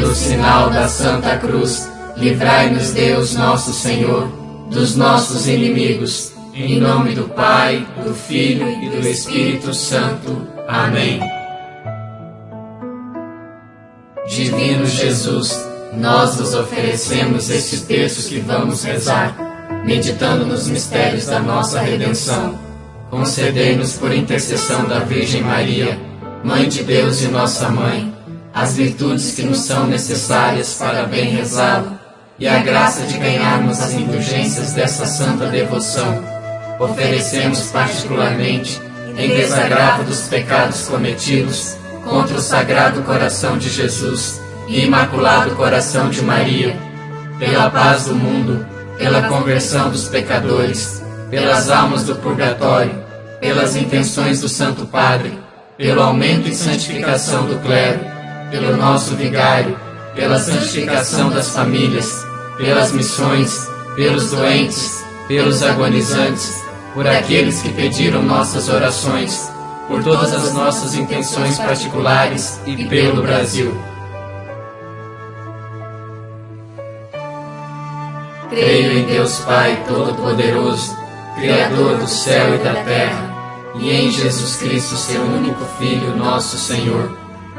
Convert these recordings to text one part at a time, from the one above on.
Pelo sinal da Santa Cruz, livrai-nos Deus nosso Senhor dos nossos inimigos. Em nome do Pai, do Filho e do Espírito Santo. Amém. Divino Jesus, nós vos oferecemos este texto que vamos rezar, meditando nos mistérios da nossa redenção. Concedei-nos por intercessão da Virgem Maria, Mãe de Deus e nossa Mãe, as virtudes que nos são necessárias para bem rezá-lo e a graça de ganharmos as indulgências dessa santa devoção. Oferecemos particularmente, em desagravo dos pecados cometidos, contra o Sagrado Coração de Jesus e Imaculado Coração de Maria, pela paz do mundo, pela conversão dos pecadores, pelas almas do purgatório, pelas intenções do Santo Padre, pelo aumento e santificação do clero, pelo nosso vigário, pela santificação das famílias, pelas missões, pelos doentes, pelos agonizantes, por aqueles que pediram nossas orações, por todas as nossas intenções particulares e pelo Brasil. Creio em Deus Pai Todo-Poderoso, Criador do céu e da terra, e em Jesus Cristo, seu único Filho, nosso Senhor,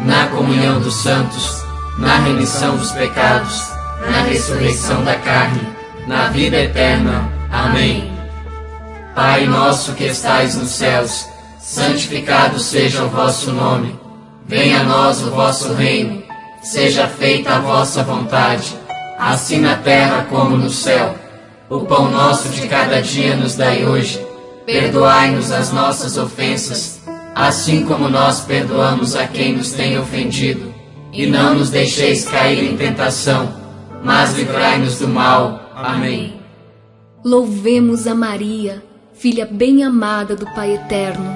na comunhão dos santos, na remissão dos pecados, na ressurreição da carne, na vida eterna. Amém. Pai nosso que estais nos céus, santificado seja o vosso nome. Venha a nós o vosso reino. Seja feita a vossa vontade, assim na terra como no céu. O pão nosso de cada dia nos dai hoje. Perdoai-nos as nossas ofensas, assim como nós perdoamos a quem nos tem ofendido. E não nos deixeis cair em tentação, mas livrai-nos do mal. Amém. Louvemos a Maria, filha bem-amada do Pai Eterno.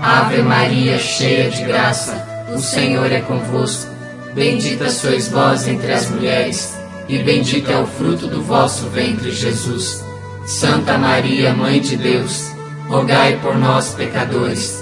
Ave Maria, cheia de graça, o Senhor é convosco. Bendita sois vós entre as mulheres, e bendito é o fruto do vosso ventre, Jesus. Santa Maria, Mãe de Deus, rogai por nós, pecadores,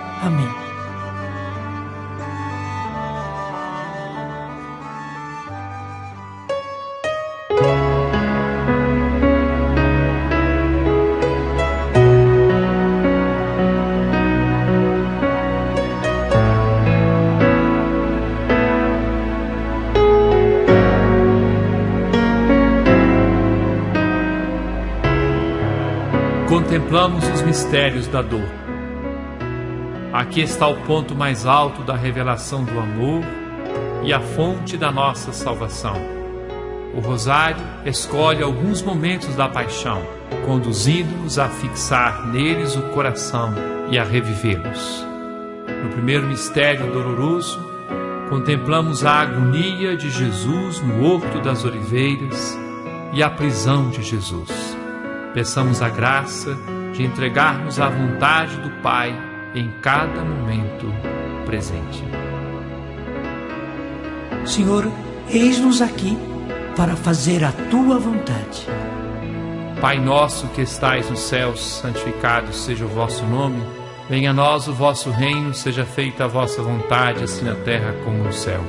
Amém. Contemplamos os mistérios da dor. Aqui está o ponto mais alto da revelação do amor e a fonte da nossa salvação. O Rosário escolhe alguns momentos da paixão, conduzindo-nos a fixar neles o coração e a revivê-los. No primeiro mistério doloroso, contemplamos a agonia de Jesus no Horto das Oliveiras e a prisão de Jesus. Peçamos a graça de entregarmos à vontade do Pai em cada momento presente. Senhor, eis-nos aqui para fazer a tua vontade. Pai nosso que estais nos céus, santificado seja o vosso nome. Venha a nós o vosso reino, seja feita a vossa vontade, assim na terra como no céu.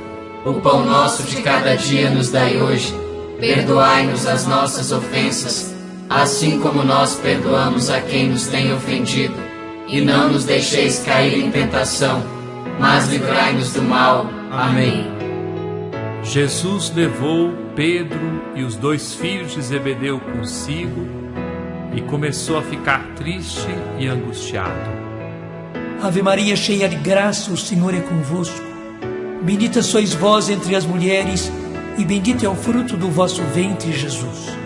O pão nosso de cada dia nos dai hoje. Perdoai-nos as nossas ofensas, assim como nós perdoamos a quem nos tem ofendido. E não nos deixeis cair em tentação, mas livrai-nos do mal. Amém. Jesus levou Pedro e os dois filhos de Zebedeu consigo e começou a ficar triste e angustiado. Ave Maria, cheia de graça, o Senhor é convosco. Bendita sois vós entre as mulheres, e bendito é o fruto do vosso ventre, Jesus.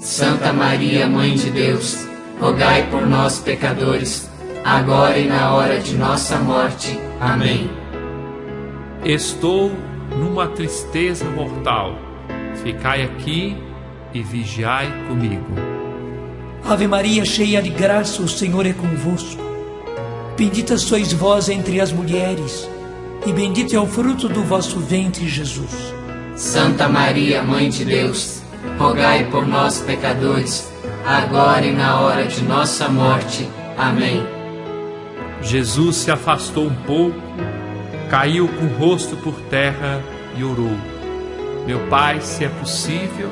Santa Maria, Mãe de Deus, rogai por nós, pecadores, agora e na hora de nossa morte. Amém. Estou numa tristeza mortal. Ficai aqui e vigiai comigo. Ave Maria, cheia de graça, o Senhor é convosco. Bendita sois vós entre as mulheres, e bendito é o fruto do vosso ventre, Jesus. Santa Maria, Mãe de Deus, rogai por nós, pecadores, agora e na hora de nossa morte. Amém. Jesus se afastou um pouco, caiu com o rosto por terra e orou: Meu Pai, se é possível,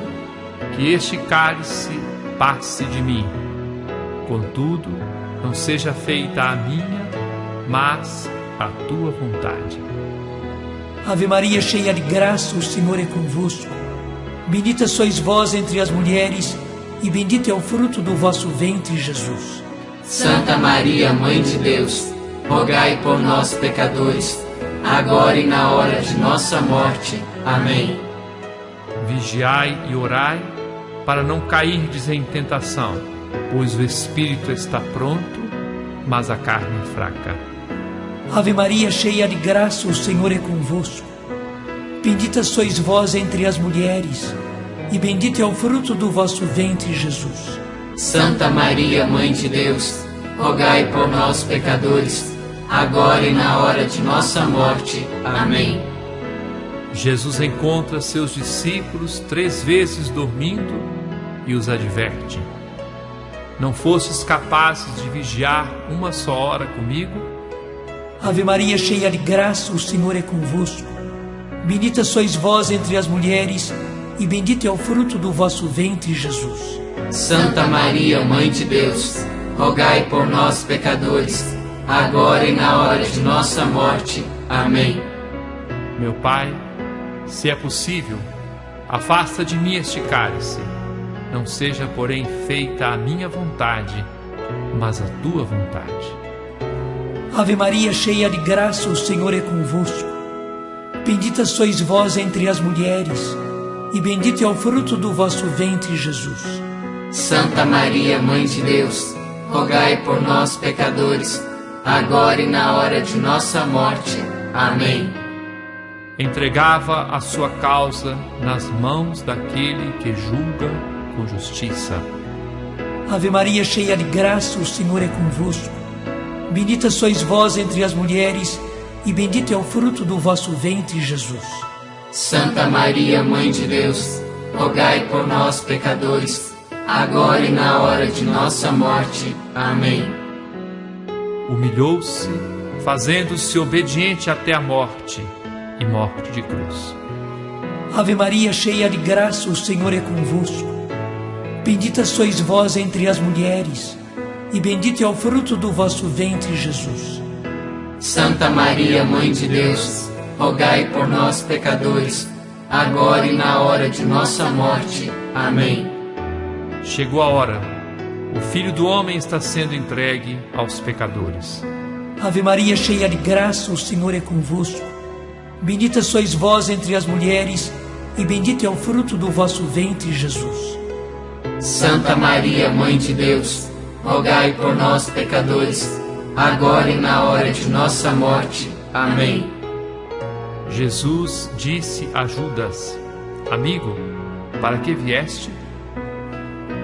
que este cálice passe de mim. Contudo, não seja feita a minha, mas a tua vontade. Ave Maria, cheia de graça, o Senhor é convosco. Bendita sois vós entre as mulheres, e bendito é o fruto do vosso ventre, Jesus. Santa Maria, Mãe de Deus, rogai por nós, pecadores, agora e na hora de nossa morte. Amém. Vigiai e orai, para não cairdes em tentação, pois o espírito está pronto, mas a carne é fraca. Ave Maria, cheia de graça, o Senhor é convosco. Bendita sois vós entre as mulheres, e bendito é o fruto do vosso ventre, Jesus. Santa Maria, Mãe de Deus, rogai por nós, pecadores, agora e na hora de nossa morte. Amém. Jesus encontra seus discípulos três vezes dormindo e os adverte: Não fostes capazes de vigiar uma só hora comigo? Ave Maria, cheia de graça, o Senhor é convosco. Bendita sois vós entre as mulheres, e bendito é o fruto do vosso ventre, Jesus. Santa Maria, Mãe de Deus, rogai por nós, pecadores, agora e na hora de nossa morte. Amém. Meu Pai, se é possível, afasta de mim este cálice. Não seja, porém, feita a minha vontade, mas a tua vontade. Ave Maria, cheia de graça, o Senhor é convosco. Bendita sois vós entre as mulheres, e bendito é o fruto do vosso ventre, Jesus. Santa Maria, Mãe de Deus, rogai por nós, pecadores, agora e na hora de nossa morte. Amém. Entregava a sua causa nas mãos daquele que julga com justiça. Ave Maria, cheia de graça, o Senhor é convosco. Bendita sois vós entre as mulheres, e bendito é o fruto do vosso ventre, Jesus. Santa Maria, Mãe de Deus, rogai por nós, pecadores, agora e na hora de nossa morte. Amém. Humilhou-se, fazendo-se obediente até a morte e morte de cruz. Ave Maria, cheia de graça, o Senhor é convosco. Bendita sois vós entre as mulheres e bendito é o fruto do vosso ventre, Jesus. Santa Maria, Mãe de Deus, rogai por nós, pecadores, agora e na hora de nossa morte. Amém. Chegou a hora. O Filho do Homem está sendo entregue aos pecadores. Ave Maria, cheia de graça, o Senhor é convosco. Bendita sois vós entre as mulheres, e bendito é o fruto do vosso ventre, Jesus. Santa Maria, Mãe de Deus, rogai por nós, pecadores, agora e na hora de nossa morte. Amém. Jesus disse a Judas: Amigo, para que vieste?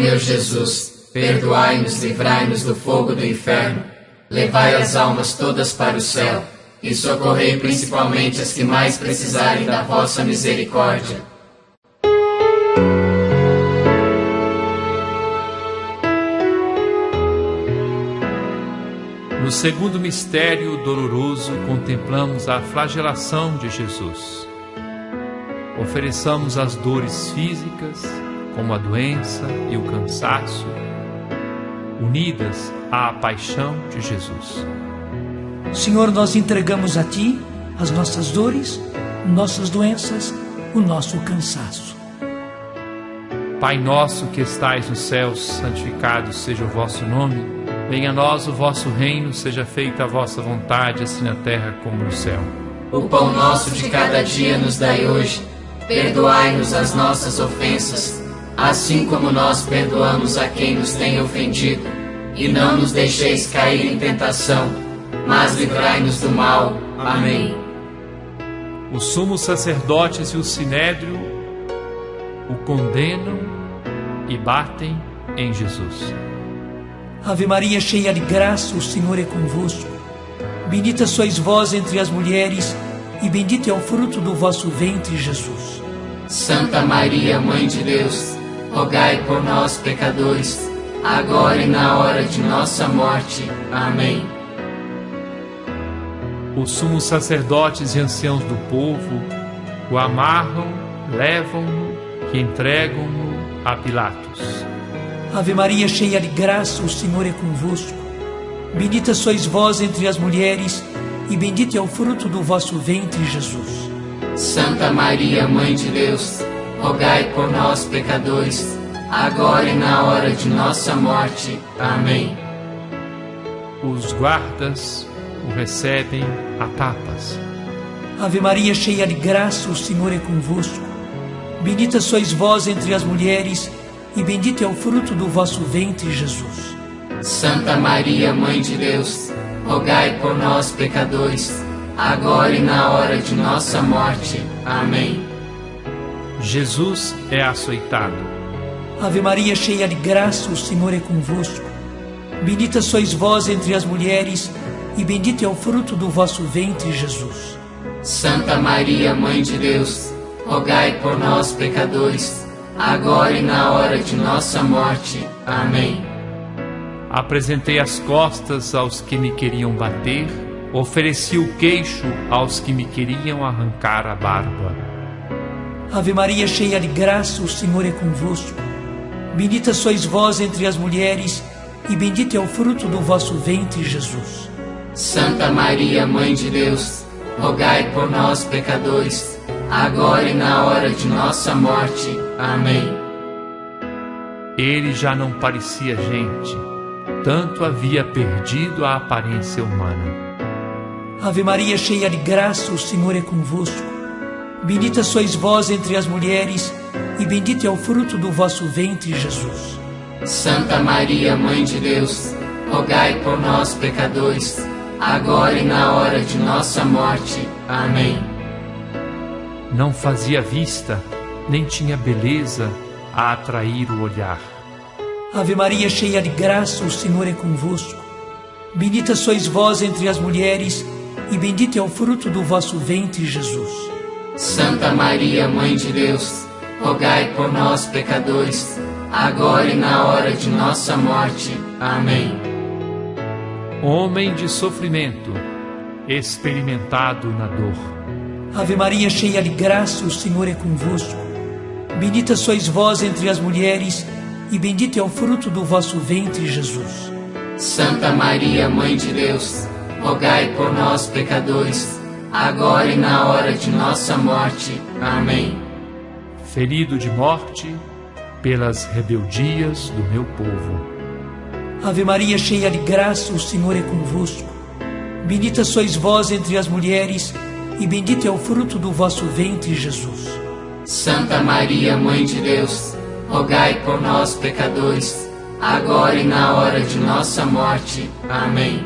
meu Jesus, perdoai-nos, livrai-nos do fogo do inferno, levai as almas todas para o céu e socorrei principalmente as que mais precisarem da vossa misericórdia. No segundo mistério doloroso, contemplamos a flagelação de Jesus. Ofereçamos as dores físicas, como a doença e o cansaço, unidas à paixão de Jesus. Senhor, nós entregamos a Ti as nossas dores, nossas doenças, o nosso cansaço. Pai nosso que estais nos céus, santificado seja o vosso nome. Venha a nós o vosso reino, seja feita a vossa vontade, assim na terra como no céu. O pão nosso de cada dia nos dai hoje. Perdoai-nos as nossas ofensas, assim como nós perdoamos a quem nos tem ofendido. E não nos deixeis cair em tentação, mas livrai-nos do mal. Amém. Os sumos sacerdotes e o sinédrio o condenam e batem em Jesus. Ave Maria, cheia de graça, o Senhor é convosco. Bendita sois vós entre as mulheres, e bendito é o fruto do vosso ventre, Jesus. Santa Maria, Mãe de Deus, rogai por nós, pecadores, agora e na hora de nossa morte. Amém. Os sumos sacerdotes e anciãos do povo o amarram, levam-no e entregam-no a Pilatos. Ave Maria, cheia de graça, o Senhor é convosco. Bendita sois vós entre as mulheres, e bendito é o fruto do vosso ventre, Jesus. Santa Maria, Mãe de Deus, rogai por nós, pecadores, agora e na hora de nossa morte. Amém. Os guardas o recebem a tapas. Ave Maria, cheia de graça, o Senhor é convosco. Bendita sois vós entre as mulheres, e bendito é o fruto do vosso ventre, Jesus. Santa Maria, Mãe de Deus, rogai por nós, pecadores, agora e na hora de nossa morte. Amém. Jesus é açoitado. Ave Maria, cheia de graça, o Senhor é convosco. Bendita sois vós entre as mulheres, e bendito é o fruto do vosso ventre, Jesus. Santa Maria, Mãe de Deus, rogai por nós, pecadores, agora e na hora de nossa morte. Amém. Apresentei as costas aos que me queriam bater, ofereci o queixo aos que me queriam arrancar a barba. Ave Maria, cheia de graça, o Senhor é convosco. Bendita sois vós entre as mulheres, e bendito é o fruto do vosso ventre, Jesus. Santa Maria, Mãe de Deus, rogai por nós, pecadores, agora e na hora de nossa morte. Amém. Ele já não parecia gente, tanto havia perdido a aparência humana. Ave Maria, cheia de graça, o Senhor é convosco. Bendita sois vós entre as mulheres, e bendito é o fruto do vosso ventre, Jesus. Santa Maria, Mãe de Deus, rogai por nós, pecadores, agora e na hora de nossa morte. Amém. Não fazia vista, nem tinha beleza a atrair o olhar. Ave Maria, cheia de graça, o Senhor é convosco. Bendita sois vós entre as mulheres, e bendito é o fruto do vosso ventre, Jesus. Santa Maria, Mãe de Deus, rogai por nós, pecadores, agora e na hora de nossa morte. Amém. Homem de sofrimento, experimentado na dor. Ave Maria, cheia de graça, o Senhor é convosco. Bendita sois vós entre as mulheres, e bendito é o fruto do vosso ventre, Jesus. Santa Maria, Mãe de Deus, rogai por nós, pecadores, agora e na hora de nossa morte. Amém. Ferido de morte pelas rebeldias do meu povo. Ave Maria, cheia de graça, o Senhor é convosco. Bendita sois vós entre as mulheres, e bendito é o fruto do vosso ventre, Jesus. Santa Maria, Mãe de Deus, rogai por nós, pecadores, agora e na hora de nossa morte. Amém.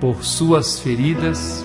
Por suas feridas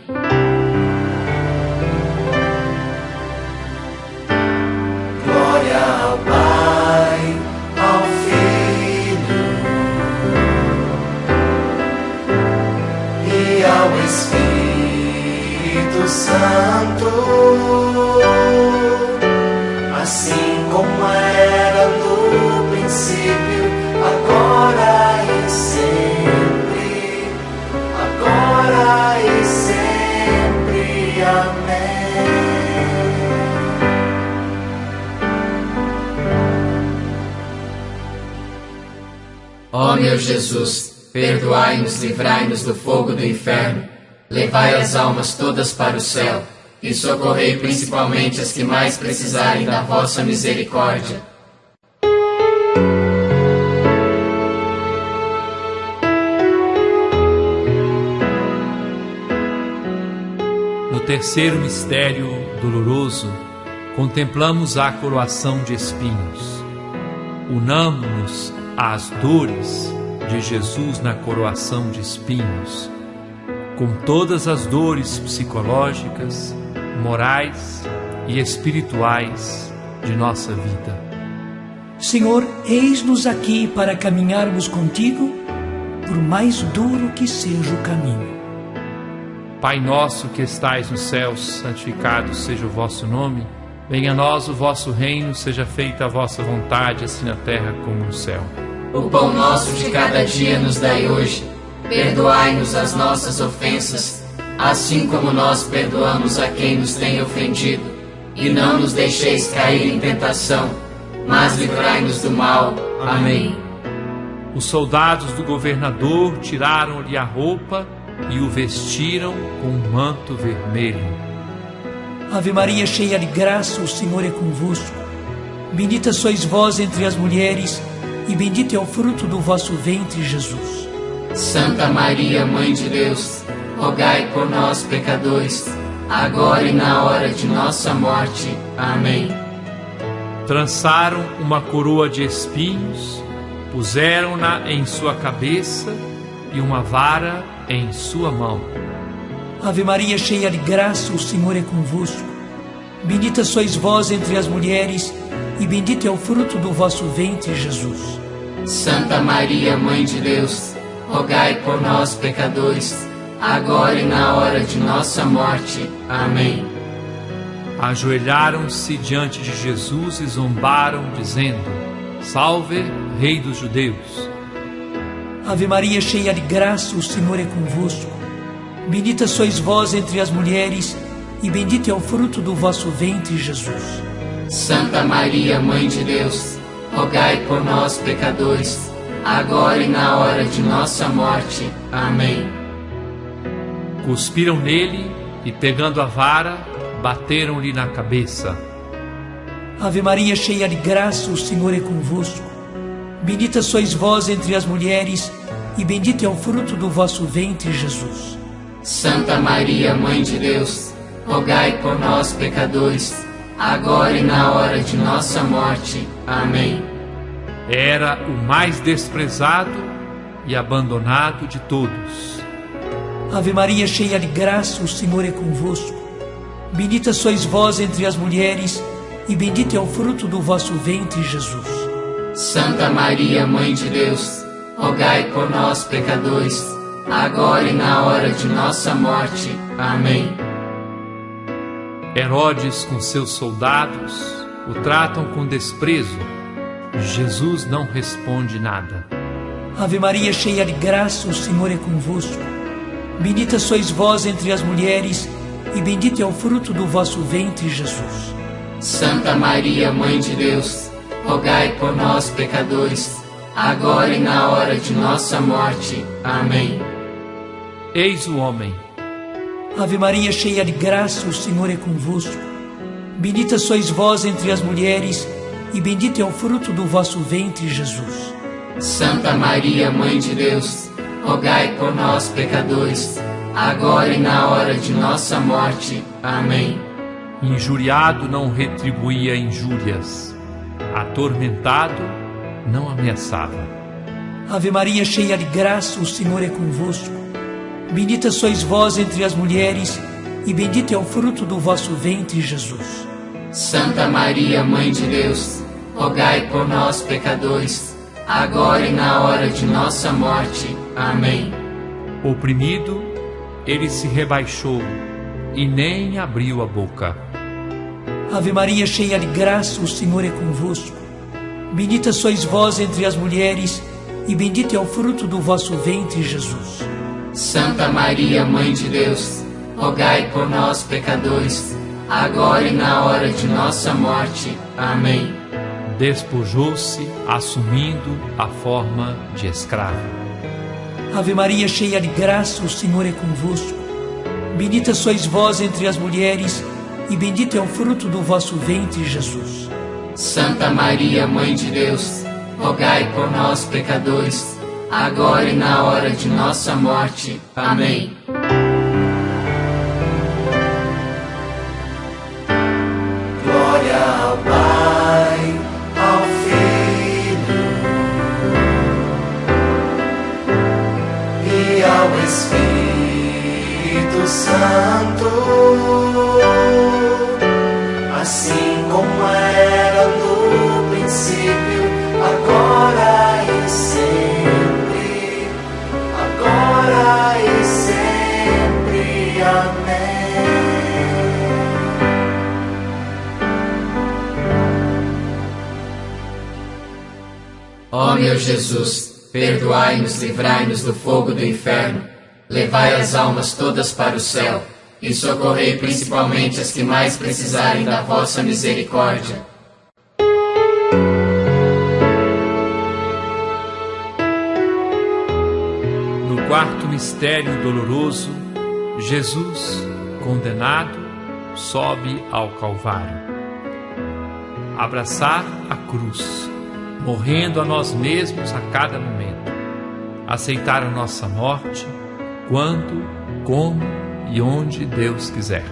Meu Jesus, perdoai-nos, livrai-nos do fogo do inferno, levai as almas todas para o céu e socorrei principalmente as que mais precisarem da vossa misericórdia. No terceiro mistério doloroso, contemplamos a coroação de espinhos. Unamos-nos às dores de Jesus na coroação de espinhos, com todas as dores psicológicas, morais e espirituais de nossa vida. Senhor, eis-nos aqui para caminharmos contigo, por mais duro que seja o caminho. Pai nosso que estais nos céus, santificado seja o vosso nome. Venha a nós o vosso reino, seja feita a vossa vontade, assim na terra como no céu. O pão nosso de cada dia nos dai hoje. Perdoai-nos as nossas ofensas, assim como nós perdoamos a quem nos tem ofendido. E não nos deixeis cair em tentação, mas livrai-nos do mal. Amém. Os soldados do governador tiraram-lhe a roupa e o vestiram com um manto vermelho. Ave Maria, cheia de graça, o Senhor é convosco. Bendita sois vós entre as mulheres, e bendito é o fruto do vosso ventre, Jesus. Santa Maria, Mãe de Deus, rogai por nós, pecadores, agora e na hora de nossa morte. Amém. Trançaram uma coroa de espinhos, puseram-na em sua cabeça e uma vara em sua mão. Ave Maria, cheia de graça, o Senhor é convosco. Bendita sois vós entre as mulheres, e bendito é o fruto do vosso ventre, Jesus. Santa Maria, Mãe de Deus, rogai por nós, pecadores, agora e na hora de nossa morte. Amém. Ajoelharam-se diante de Jesus e zombaram, dizendo: Salve, Rei dos Judeus. Ave Maria, cheia de graça, o Senhor é convosco. Bendita sois vós entre as mulheres, e bendito é o fruto do vosso ventre, Jesus. Santa Maria, Mãe de Deus, rogai por nós, pecadores, agora e na hora de nossa morte. Amém. Cuspiram nele e, pegando a vara, bateram-lhe na cabeça. Ave Maria, cheia de graça, o Senhor é convosco. Bendita sois vós entre as mulheres, e bendito é o fruto do vosso ventre, Jesus. Santa Maria, Mãe de Deus, rogai por nós, pecadores, agora e na hora de nossa morte. Amém. Era o mais desprezado e abandonado de todos. Ave Maria, cheia de graça, o Senhor é convosco. Bendita sois vós entre as mulheres, e bendito é o fruto do vosso ventre, Jesus. Santa Maria, Mãe de Deus, rogai por nós, pecadores, agora e na hora de nossa morte. Amém. Herodes, com seus soldados, o tratam com desprezo. Jesus não responde nada. Ave Maria, cheia de graça, o Senhor é convosco. Bendita sois vós entre as mulheres, e bendito é o fruto do vosso ventre, Jesus. Santa Maria, Mãe de Deus, rogai por nós, pecadores, agora e na hora de nossa morte. Amém. Eis o homem. Ave Maria, cheia de graça, o Senhor é convosco. Bendita sois vós entre as mulheres, e bendito é o fruto do vosso ventre, Jesus. Santa Maria, Mãe de Deus, rogai por nós, pecadores, agora e na hora de nossa morte. Amém. Injuriado não retribuía injúrias, atormentado não ameaçava. Ave Maria, cheia de graça, o Senhor é convosco. Bendita sois vós entre as mulheres, e bendito é o fruto do vosso ventre, Jesus. Santa Maria, Mãe de Deus, rogai por nós, pecadores, agora e na hora de nossa morte. Amém. Oprimido, ele se rebaixou e nem abriu a boca. Ave Maria, cheia de graça, o Senhor é convosco. Bendita sois vós entre as mulheres, e bendito é o fruto do vosso ventre, Jesus. Santa Maria, Mãe de Deus, rogai por nós, pecadores, agora e na hora de nossa morte. Amém. Despojou-se, assumindo a forma de escravo. Ave Maria, cheia de graça, o Senhor é convosco. Bendita sois vós entre as mulheres, e bendito é o fruto do vosso ventre, Jesus. Santa Maria, Mãe de Deus, rogai por nós, pecadores, agora e na hora de nossa morte. Amém. Meu Jesus, perdoai-nos, livrai-nos do fogo do inferno, levai as almas todas para o céu e socorrei principalmente as que mais precisarem da vossa misericórdia. No quarto mistério doloroso, Jesus, condenado, sobe ao Calvário. Abraçar a cruz, morrendo a nós mesmos a cada momento. Aceitar a nossa morte quando, como e onde Deus quiser.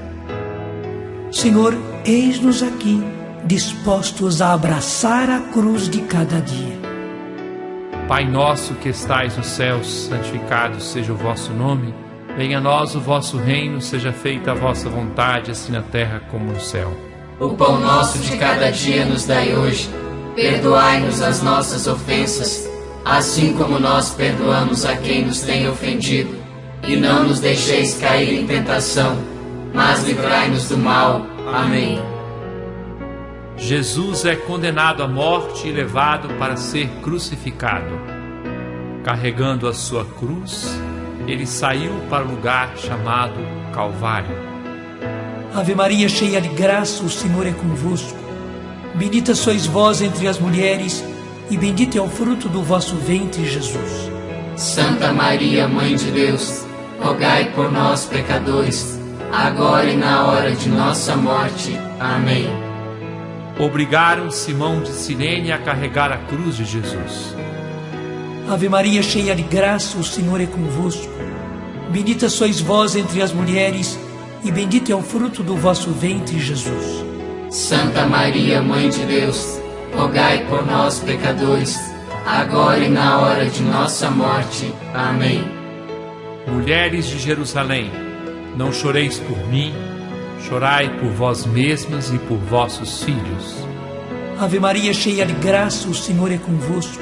Senhor, eis-nos aqui, dispostos a abraçar a cruz de cada dia. Pai nosso que estais nos céus, santificado seja o vosso nome. Venha a nós o vosso reino, seja feita a vossa vontade, assim na terra como no céu. O pão nosso de cada dia nos dai hoje. Perdoai-nos as nossas ofensas, assim como nós perdoamos a quem nos tem ofendido. E não nos deixeis cair em tentação, mas livrai-nos do mal. Amém. Jesus é condenado à morte e levado para ser crucificado. Carregando a sua cruz, ele saiu para o lugar chamado Calvário. Ave Maria, cheia de graça, o Senhor é convosco. Bendita sois vós entre as mulheres, e bendito é o fruto do vosso ventre, Jesus. Santa Maria, Mãe de Deus, rogai por nós, pecadores, agora e na hora de nossa morte. Amém. Obrigaram Simão de Cirene a carregar a cruz de Jesus. Ave Maria, cheia de graça, o Senhor é convosco. Bendita sois vós entre as mulheres, e bendito é o fruto do vosso ventre, Jesus. Santa Maria, Mãe de Deus, rogai por nós, pecadores, agora e na hora de nossa morte. Amém. Mulheres de Jerusalém, não choreis por mim, chorai por vós mesmas e por vossos filhos. Ave Maria, cheia de graça, o Senhor é convosco.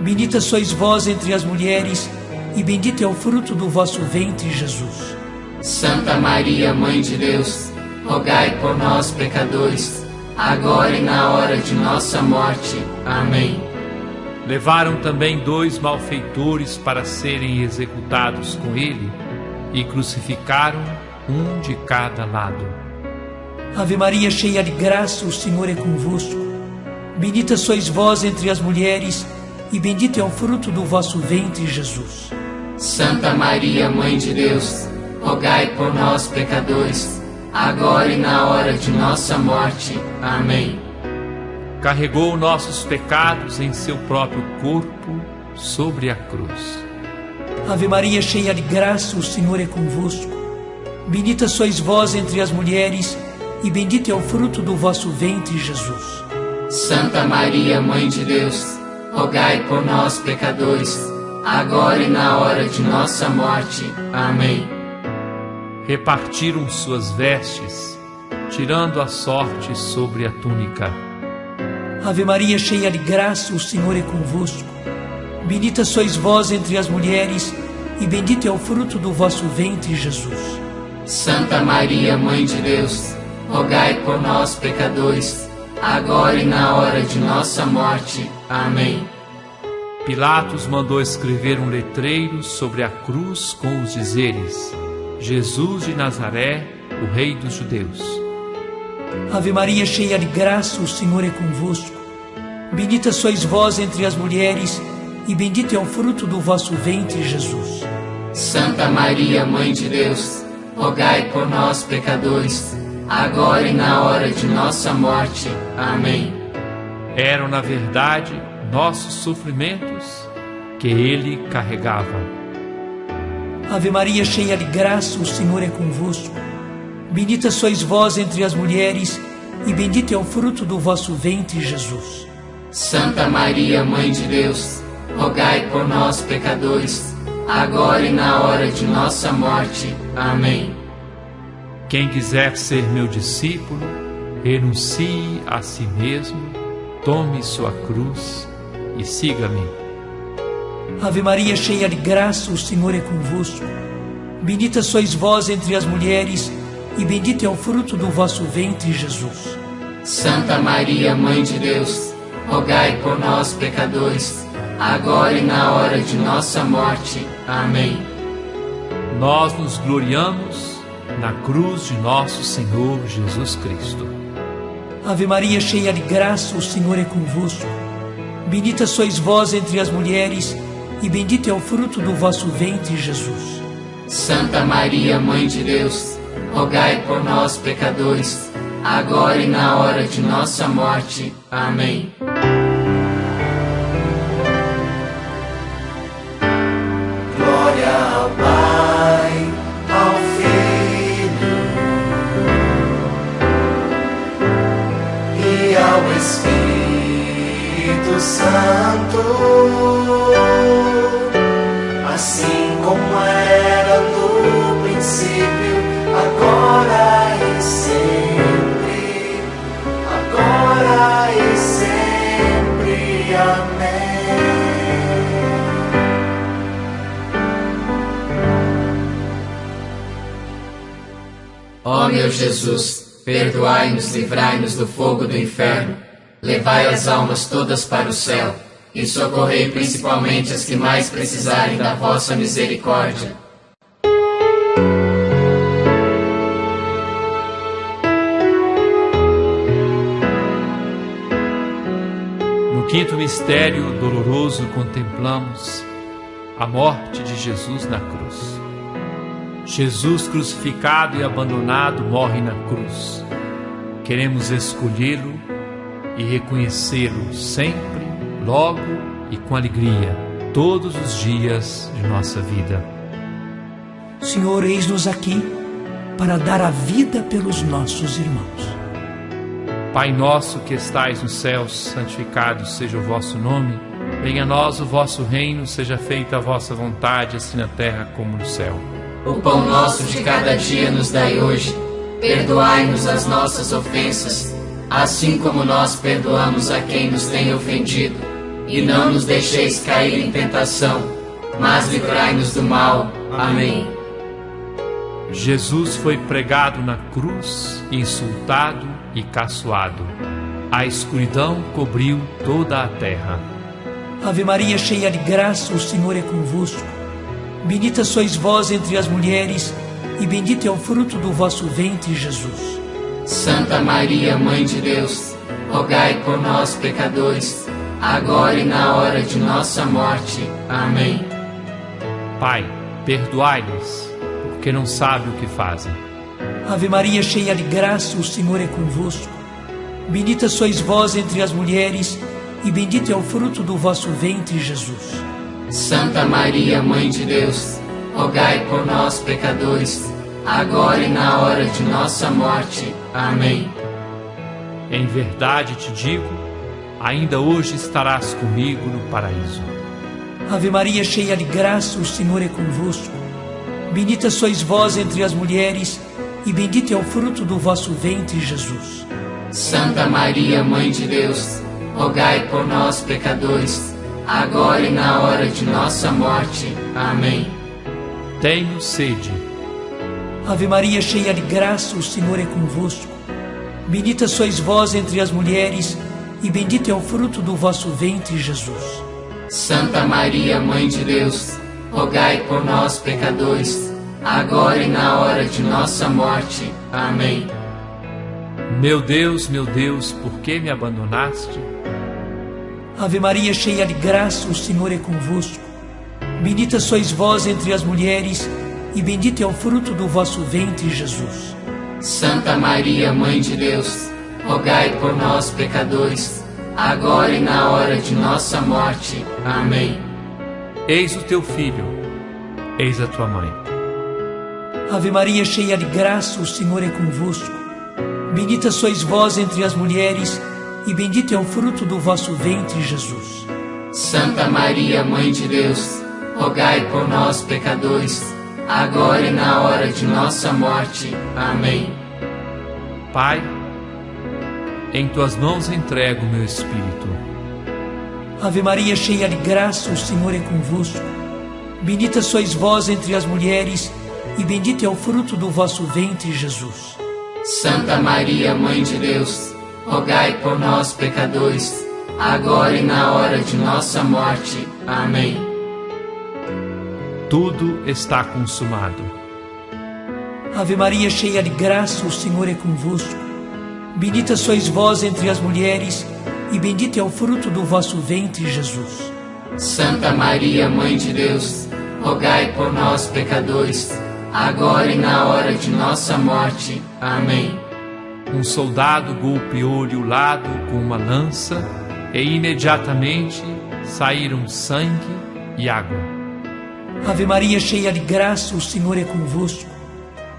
Bendita sois vós entre as mulheres, e bendito é o fruto do vosso ventre, Jesus. Santa Maria, Mãe de Deus, rogai por nós, pecadores, agora e na hora de nossa morte. Amém. Levaram também dois malfeitores para serem executados com ele e crucificaram um de cada lado. Ave Maria, cheia de graça, o Senhor é convosco. Bendita sois vós entre as mulheres, e bendito é o fruto do vosso ventre, Jesus. Santa Maria, Mãe de Deus, rogai por nós, pecadores, agora e na hora de nossa morte. Amém. Carregou nossos pecados em seu próprio corpo sobre a cruz. Ave Maria, cheia de graça, o Senhor é convosco. Bendita sois vós entre as mulheres, e bendito é o fruto do vosso ventre, Jesus. Santa Maria, Mãe de Deus, rogai por nós, pecadores, agora e na hora de nossa morte. Amém. Repartiram suas vestes, tirando a sorte sobre a túnica. Ave Maria, cheia de graça, o Senhor é convosco. Bendita sois vós entre as mulheres, e bendito é o fruto do vosso ventre, Jesus. Santa Maria, Mãe de Deus, rogai por nós, pecadores, agora e na hora de nossa morte. Amém. Pilatos mandou escrever um letreiro sobre a cruz com os dizeres: Jesus de Nazaré, o Rei dos Judeus. Ave Maria, cheia de graça, o Senhor é convosco. Bendita sois vós entre as mulheres, e bendito é o fruto do vosso ventre, Jesus. Santa Maria, Mãe de Deus, rogai por nós, pecadores, agora e na hora de nossa morte. Amém. Eram, na verdade, nossos sofrimentos que ele carregava. Ave Maria, cheia de graça, o Senhor é convosco. Bendita sois vós entre as mulheres, e bendito é o fruto do vosso ventre, Jesus. Santa Maria, Mãe de Deus, rogai por nós, pecadores, agora e na hora de nossa morte. Amém. Quem quiser ser meu discípulo, renuncie a si mesmo, tome sua cruz e siga-me. Ave Maria, cheia de graça, o Senhor é convosco. Bendita sois vós entre as mulheres, e bendito é o fruto do vosso ventre, Jesus. Santa Maria, Mãe de Deus, rogai por nós, pecadores, agora e na hora de nossa morte. Amém. Nós nos gloriamos na cruz de nosso Senhor Jesus Cristo. Ave Maria, cheia de graça, o Senhor é convosco. Bendita sois vós entre as mulheres, e bendito é o fruto do vosso ventre, Jesus. Santa Maria, Mãe de Deus, rogai por nós, pecadores, agora e na hora de nossa morte. Amém. Glória ao Pai, ao Filho e ao Espírito Santo, assim como era no princípio, agora e sempre, agora e sempre. Amém. Ó meu Jesus, perdoai-nos, livrai-nos do fogo do inferno, levai as almas todas para o céu e socorrei principalmente as que mais precisarem da vossa misericórdia. No quinto mistério doloroso contemplamos a morte de Jesus na cruz. Jesus crucificado e abandonado morre na cruz. Queremos escolhê-lo e reconhecê-lo sempre, logo e com alegria, todos os dias de nossa vida. Senhor, eis-nos aqui para dar a vida pelos nossos irmãos. Pai nosso que estais nos céus, santificado seja o vosso nome. Venha a nós o vosso reino, seja feita a vossa vontade, assim na terra como no céu. O pão nosso de cada dia nos dai hoje. Perdoai-nos as nossas ofensas, assim como nós perdoamos a quem nos tem ofendido. E não nos deixeis cair em tentação, mas livrai-nos do mal. Amém. Jesus foi pregado na cruz, insultado e caçoado. A escuridão cobriu toda a terra. Ave Maria, cheia de graça, o Senhor é convosco. Bendita sois vós entre as mulheres, e bendito é o fruto do vosso ventre, Jesus. Santa Maria, Mãe de Deus, rogai por nós, pecadores, agora e na hora de nossa morte. Amém. Pai, perdoai-lhes, porque não sabem o que fazem. Ave Maria, cheia de graça, o Senhor é convosco. Bendita sois vós entre as mulheres, e bendito é o fruto do vosso ventre, Jesus. Santa Maria, Mãe de Deus, rogai por nós, pecadores, agora e na hora de nossa morte. Amém. Em verdade te digo, ainda hoje estarás comigo no paraíso. Ave Maria, cheia de graça, o Senhor é convosco. Bendita sois vós entre as mulheres, e bendito é o fruto do vosso ventre, Jesus. Santa Maria, Mãe de Deus, rogai por nós, pecadores, agora e na hora de nossa morte. Amém. Tenho sede. Ave Maria, cheia de graça, o Senhor é convosco. Bendita sois vós entre as mulheres, e bendito é o fruto do vosso ventre, Jesus. Santa Maria, Mãe de Deus, rogai por nós, pecadores, agora e na hora de nossa morte. Amém. Meu Deus, meu Deus, por que me abandonaste? Ave Maria, cheia de graça, o Senhor é convosco. Bendita sois vós entre as mulheres, e bendito é o fruto do vosso ventre, Jesus. Santa Maria, Mãe de Deus, rogai por nós, pecadores, agora e na hora de nossa morte. Amém. Eis o teu filho, eis a tua mãe. Ave Maria, cheia de graça, o Senhor é convosco. Bendita sois vós entre as mulheres, e bendito é o fruto do vosso ventre, Jesus. Santa Maria, Mãe de Deus, rogai por nós, pecadores, agora e na hora de nossa morte. Amém. Pai, em tuas mãos entrego o meu espírito. Ave Maria, cheia de graça, o Senhor é convosco. Bendita sois vós entre as mulheres, e bendito é o fruto do vosso ventre, Jesus. Santa Maria, Mãe de Deus, rogai por nós, pecadores, agora e na hora de nossa morte. Amém. Tudo está consumado. Ave Maria, cheia de graça, o Senhor é convosco. Bendita sois vós entre as mulheres, e bendito é o fruto do vosso ventre, Jesus. Santa Maria, Mãe de Deus, rogai por nós, pecadores, agora e na hora de nossa morte. Amém. Um soldado golpeou-lhe o lado com uma lança, e imediatamente saíram sangue e água. Ave Maria, cheia de graça, o Senhor é convosco.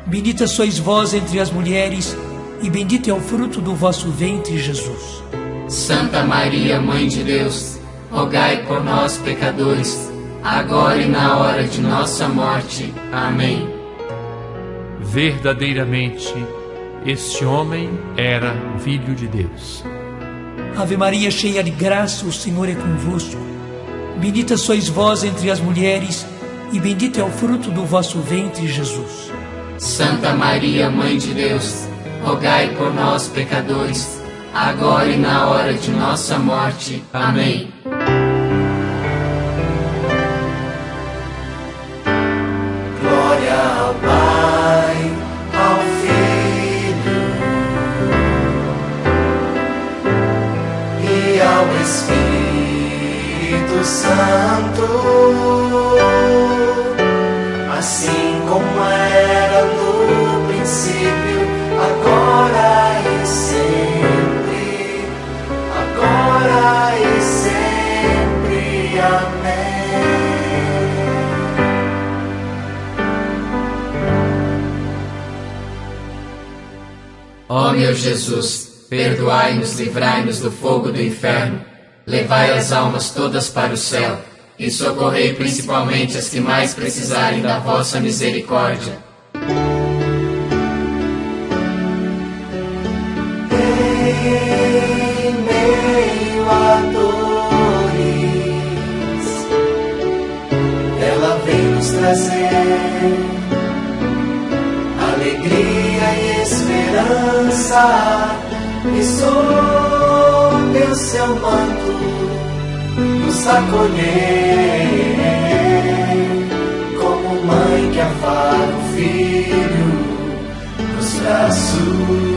Bendita sois vós entre as mulheres, e bendito é o fruto do vosso ventre, Jesus. Santa Maria, Mãe de Deus, rogai por nós, pecadores, agora e na hora de nossa morte. Amém. Verdadeiramente, este homem era filho de Deus. Ave Maria, cheia de graça, o Senhor é convosco. Bendita sois vós entre as mulheres, e bendito é o fruto do vosso ventre, Jesus. Santa Maria, Mãe de Deus, rogai por nós, pecadores, agora e na hora de nossa morte. Amém. Meu Jesus, perdoai-nos, livrai-nos do fogo do inferno, levai as almas todas para o céu e socorrei principalmente as que mais precisarem da vossa misericórdia. Sob o seu manto nos acolher, como mãe que afaga o filho nos braços.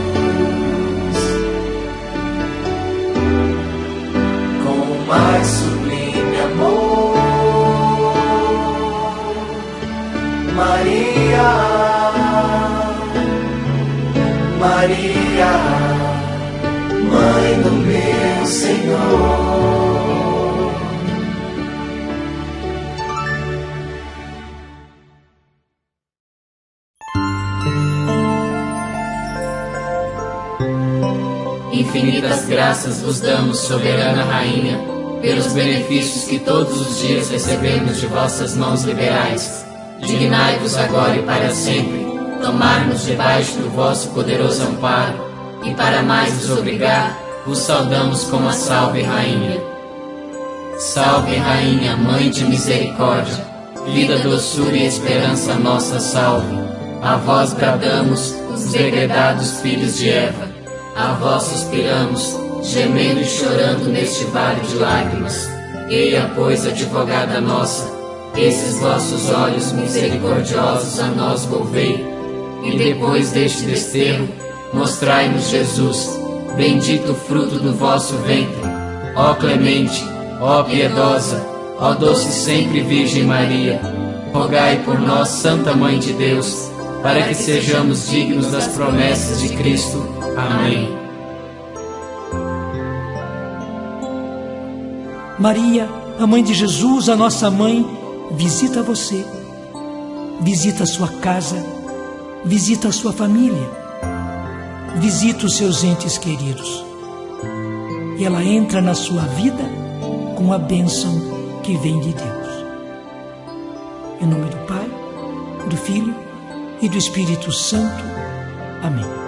Com o mais sublime amor, Maria. Maria, Mãe do meu Senhor. Infinitas graças vos damos, soberana Rainha, pelos benefícios que todos os dias recebemos de vossas mãos liberais. Dignai-vos agora e para sempre tomar-nos debaixo do vosso poderoso amparo, e para mais vos obrigar, vos saudamos como a Salve Rainha. Salve Rainha, Mãe de Misericórdia, vida, doçura e esperança nossa salve. A vós bradamos, os degredados filhos de Eva, a vós suspiramos, gemendo e chorando neste vale de lágrimas. Eia, pois, advogada nossa, esses vossos olhos misericordiosos a nós volvei e depois deste desterro, mostrai-nos Jesus, bendito o fruto do vosso ventre. Ó clemente, ó piedosa, ó doce sempre Virgem Maria, rogai por nós, Santa Mãe de Deus, para que sejamos dignos das promessas de Cristo. Amém. Maria, a mãe de Jesus, a nossa mãe, visita você, visita a sua casa visita a sua família, visita os seus entes queridos. E ela entra na sua vida com a bênção que vem de Deus. Em nome do Pai, do Filho e do Espírito Santo. Amém.